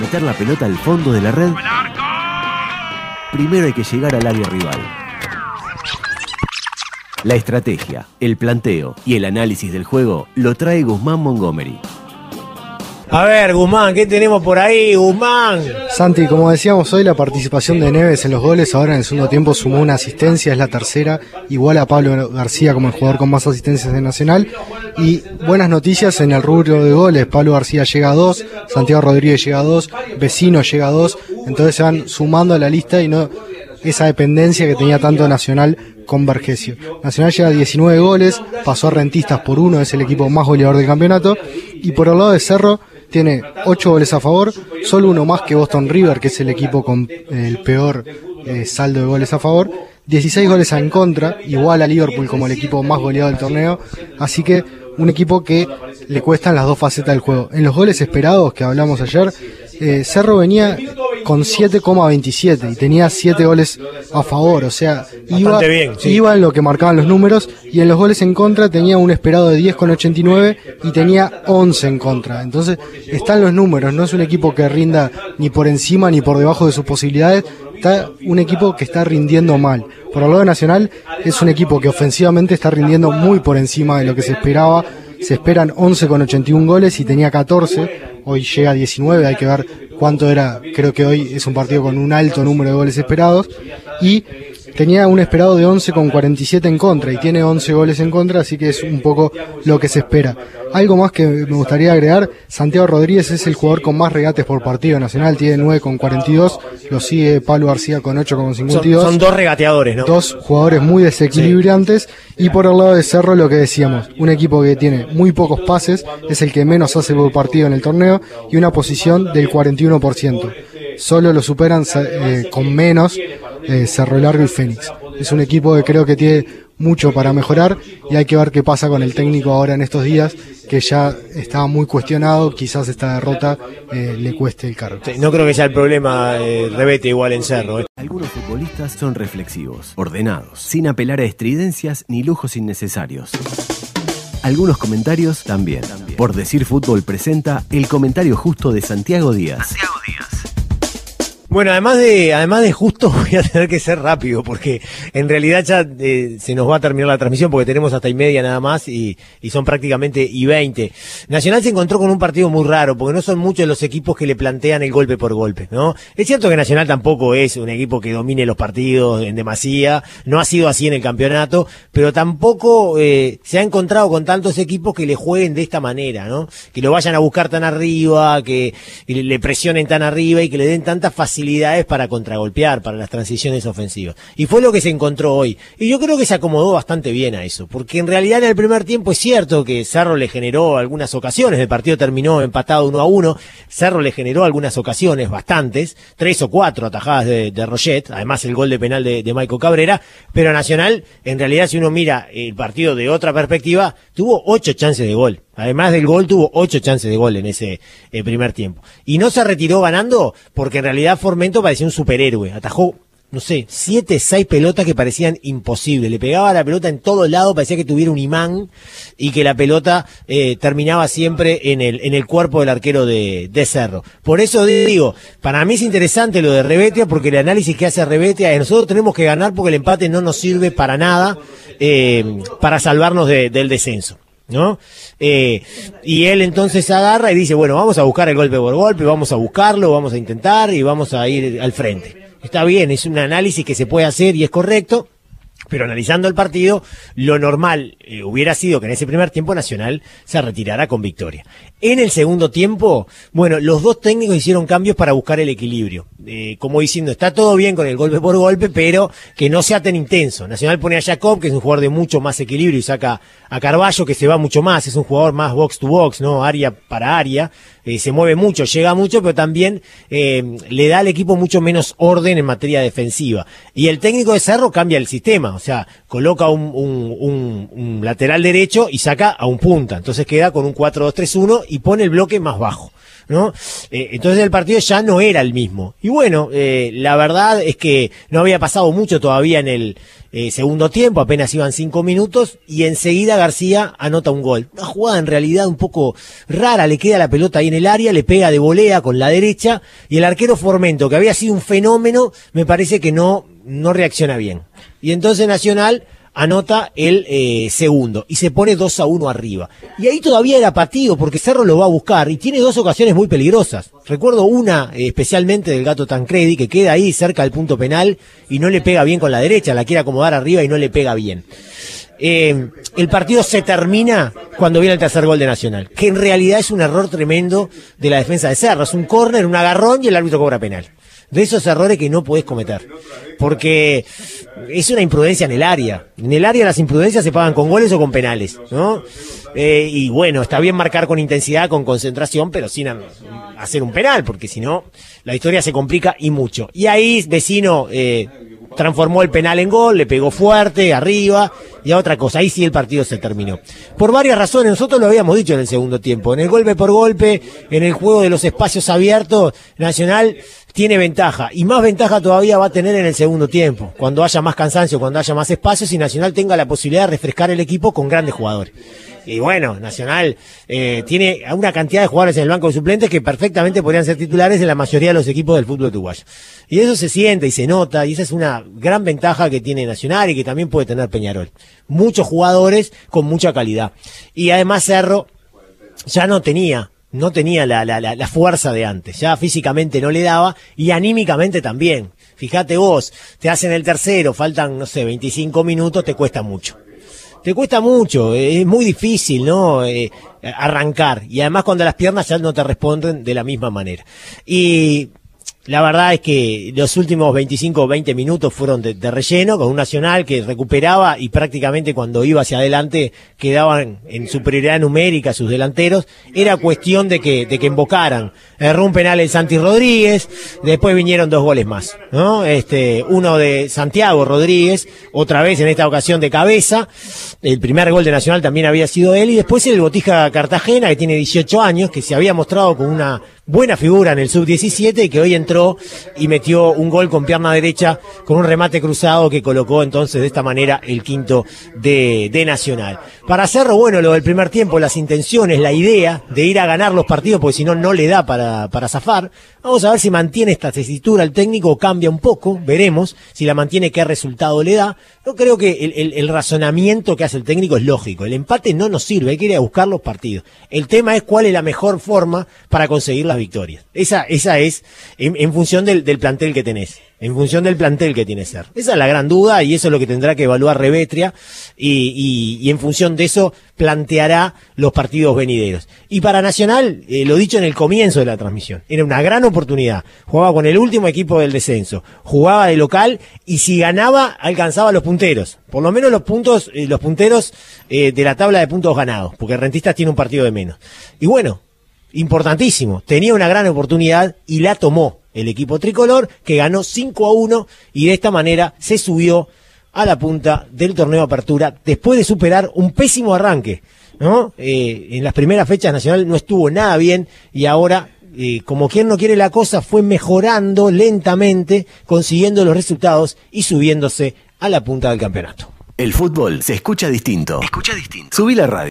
meter la pelota al fondo de la red, primero hay que llegar al área rival. La estrategia, el planteo y el análisis del juego lo trae Guzmán Montgomery. A ver, Guzmán, ¿qué tenemos por ahí, Guzmán? Santi, como decíamos hoy, la participación de Neves en los goles ahora en el segundo tiempo sumó una asistencia, es la tercera, igual a Pablo García como el jugador con más asistencias de Nacional. Y buenas noticias en el rubro de goles, Pablo García llega a dos, Santiago Rodríguez llega a dos, Vecino llega a dos, entonces se van sumando a la lista y no esa dependencia que tenía tanto Nacional con Vergesio. Nacional llega a 19 goles, pasó a Rentistas por uno, es el equipo más goleador del campeonato, y por el lado de Cerro tiene 8 goles a favor, solo uno más que Boston River, que es el equipo con el peor eh, saldo de goles a favor, 16 goles en contra, igual a Liverpool como el equipo más goleado del torneo, así que un equipo que le cuestan las dos facetas del juego. En los goles esperados que hablamos ayer, eh, Cerro venía con 7,27 y tenía 7 goles a favor, o sea, iba, iba en lo que marcaban los números y en los goles en contra tenía un esperado de 10,89 y tenía 11 en contra. Entonces, están los números, no es un equipo que rinda ni por encima ni por debajo de sus posibilidades, está un equipo que está rindiendo mal. Por el lado nacional, es un equipo que ofensivamente está rindiendo muy por encima de lo que se esperaba. Se esperan 11 con 81 goles y tenía 14. Hoy llega a 19, hay que ver cuánto era. Creo que hoy es un partido con un alto número de goles esperados. Y tenía un esperado de 11 con 47 en contra y tiene 11 goles en contra, así que es un poco lo que se espera. Algo más que me gustaría agregar, Santiago Rodríguez es el jugador con más regates por partido nacional, tiene 9 con 42, lo sigue Pablo García con 8 con 52. Son, dos regateadores, ¿no? Dos jugadores muy desequilibrantes y por el lado de Cerro lo que decíamos, un equipo que tiene muy pocos pases, es el que menos hace por partido en el torneo y una posición del 41%. Solo lo superan eh, con menos eh, Cerro Largo y Fénix. Es un equipo que creo que tiene mucho para mejorar y hay que ver qué pasa con el técnico ahora en estos días, que ya está muy cuestionado, quizás esta derrota eh, le cueste el cargo. no creo que sea el problema eh, Rebete igual en Cerro. Algunos futbolistas son reflexivos, ordenados, sin apelar a estridencias ni lujos innecesarios. Algunos comentarios también. también. Por decir fútbol presenta el comentario justo de Santiago Díaz. Santiago Díaz. Bueno, además de, además de justo, voy a tener que ser rápido, porque en realidad ya eh, se nos va a terminar la transmisión, porque tenemos hasta y media nada más, y, y son prácticamente y 20. Nacional se encontró con un partido muy raro, porque no son muchos los equipos que le plantean el golpe por golpe, ¿no? Es cierto que Nacional tampoco es un equipo que domine los partidos en demasía, no ha sido así en el campeonato, pero tampoco eh, se ha encontrado con tantos equipos que le jueguen de esta manera, ¿no? Que lo vayan a buscar tan arriba, que le presionen tan arriba y que le den tanta facilidad para contragolpear, para las transiciones ofensivas. Y fue lo que se encontró hoy. Y yo creo que se acomodó bastante bien a eso, porque en realidad en el primer tiempo es cierto que Cerro le generó algunas ocasiones, el partido terminó empatado uno a uno, Cerro le generó algunas ocasiones, bastantes, tres o cuatro atajadas de, de además el gol de penal de, de Michael Cabrera, pero Nacional, en realidad si uno mira el partido de otra perspectiva, tuvo ocho chances de gol. Además del gol, tuvo ocho chances de gol en ese eh, primer tiempo. Y no se retiró ganando porque en realidad Formento parecía un superhéroe. Atajó, no sé, siete, seis pelotas que parecían imposibles. Le pegaba la pelota en todo lado, parecía que tuviera un imán y que la pelota eh, terminaba siempre en el, en el cuerpo del arquero de, Cerro. Por eso digo, para mí es interesante lo de Rebetia porque el análisis que hace Rebetia es nosotros tenemos que ganar porque el empate no nos sirve para nada eh, para salvarnos del descenso. ¿No? Eh, y él entonces agarra y dice, bueno, vamos a buscar el golpe por golpe, vamos a buscarlo, vamos a intentar y vamos a ir al frente. Está bien, es un análisis que se puede hacer y es correcto, pero analizando el partido, lo normal eh, hubiera sido que en ese primer tiempo Nacional se retirara con victoria. En el segundo tiempo, bueno, los dos técnicos hicieron cambios para buscar el equilibrio. Eh, como diciendo, está todo bien con el golpe por golpe, pero que no sea tan intenso. Nacional pone a Jacob, que es un jugador de mucho más equilibrio, y saca a Carballo, que se va mucho más, es un jugador más box to box, ¿no? Área para área. Eh, se mueve mucho, llega mucho, pero también le da al equipo mucho menos orden en materia defensiva. Y el técnico de Cerro cambia el sistema, sea, coloca un, un, un, un lateral derecho y saca a un punta. Entonces queda con un 4-2-3-1 y pone el bloque más bajo. ¿no? Eh, entonces el partido ya no era el mismo. Y bueno, eh, la verdad es que no había pasado mucho todavía en el eh, segundo tiempo, apenas iban cinco minutos, y enseguida García anota un gol. Una jugada en realidad un poco rara, le queda la pelota ahí en el área, le pega de volea con la derecha, y el arquero Formento, que había sido un fenómeno, me parece que no, no reacciona bien. Y entonces Nacional anota el eh, segundo y se pone 2 a 1 arriba. Y ahí todavía era partido porque Cerro lo va a buscar y tiene dos ocasiones muy peligrosas. Recuerdo una eh, especialmente del gato Tancredi que queda ahí cerca del punto penal y no le pega bien con la derecha, la quiere acomodar arriba y no le pega bien. Eh, el partido se termina cuando viene el tercer gol de Nacional, que en realidad es un error tremendo de la defensa de Cerro. Es un córner, un agarrón y el árbitro cobra penal de esos errores que no podés cometer. Porque es una imprudencia en el área. En el área las imprudencias se pagan con goles o con penales, ¿no? Eh, y bueno, está bien marcar con intensidad, con concentración, pero sin hacer un penal, porque si no, la historia se complica y mucho. Y ahí, vecino, eh, transformó el penal en gol, le pegó fuerte, arriba, y a otra cosa. Ahí sí el partido se terminó. Por varias razones, nosotros lo habíamos dicho en el segundo tiempo. En el golpe por golpe, en el juego de los espacios abiertos, Nacional tiene ventaja. Y más ventaja todavía va a tener en el segundo tiempo. Cuando haya más cansancio, cuando haya más espacios y Nacional tenga la posibilidad de refrescar el equipo con grandes jugadores. Y bueno, Nacional eh, tiene una cantidad de jugadores en el banco de suplentes que perfectamente podrían ser titulares en la mayoría de los equipos del fútbol uruguayo. Y eso se siente y se nota, y esa es una gran ventaja que tiene Nacional y que también puede tener Peñarol. Muchos jugadores con mucha calidad. Y además Cerro ya no tenía no tenía la, la, la, fuerza de antes, ya físicamente no le daba y anímicamente también. Fíjate vos, te hacen el tercero, faltan, no sé, 25 minutos, te cuesta mucho te cuesta mucho, es muy difícil, ¿no? Eh, arrancar. Y además cuando las piernas ya no te responden de la misma manera. Y la verdad es que los últimos 25 o 20 minutos fueron de, relleno, con un Nacional que recuperaba y prácticamente cuando iba hacia adelante quedaban en superioridad numérica sus delanteros. Era cuestión de que, de que embocaran. Erró un penal el Santi Rodríguez, después vinieron dos goles más, ¿no? Este, uno de Santiago Rodríguez, otra vez en esta ocasión de cabeza. El primer gol de Nacional también había sido él y después el Botija Cartagena, que tiene 18 años, que se había mostrado con una buena figura en el sub-17 y que hoy entró y metió un gol con pierna derecha con un remate cruzado que colocó entonces de esta manera el quinto de, Nacional. Para Cerro, bueno, lo del primer tiempo, las intenciones, la idea de ir a ganar los partidos porque si no, no le da para, para zafar. Vamos a ver si mantiene esta tesitura el técnico o cambia un poco, veremos si la mantiene, qué resultado le da. Yo creo que el, el razonamiento que hace el técnico es lógico. El empate no nos sirve, hay que ir a buscar los partidos. El tema es cuál es la mejor forma para conseguir las victorias. Esa, esa es en, función del, plantel que tenés, en función del plantel que tiene ser. Esa es la gran duda y eso es lo que tendrá que evaluar Revetria y en función de eso planteará los partidos venideros. Y para Nacional, eh, lo dicho en el comienzo de la transmisión, era una gran oportunidad. Jugaba con el último equipo del descenso, jugaba de local y si ganaba alcanzaba los punteros, por lo menos los puntos, eh, los punteros eh, de la tabla de puntos ganados, porque Rentistas tiene un partido de menos. Y bueno, importantísimo. Tenía una gran oportunidad y la tomó el equipo tricolor, que ganó 5 a 1 y de esta manera se subió a la punta del torneo de apertura después de superar un pésimo arranque. ¿no? Eh, en las primeras fechas Nacional no estuvo nada bien y ahora, eh, como quien no quiere la cosa, fue mejorando lentamente, consiguiendo los resultados y subiéndose a la punta del campeonato. El fútbol se escucha distinto. Escucha distinto. Subí la radio.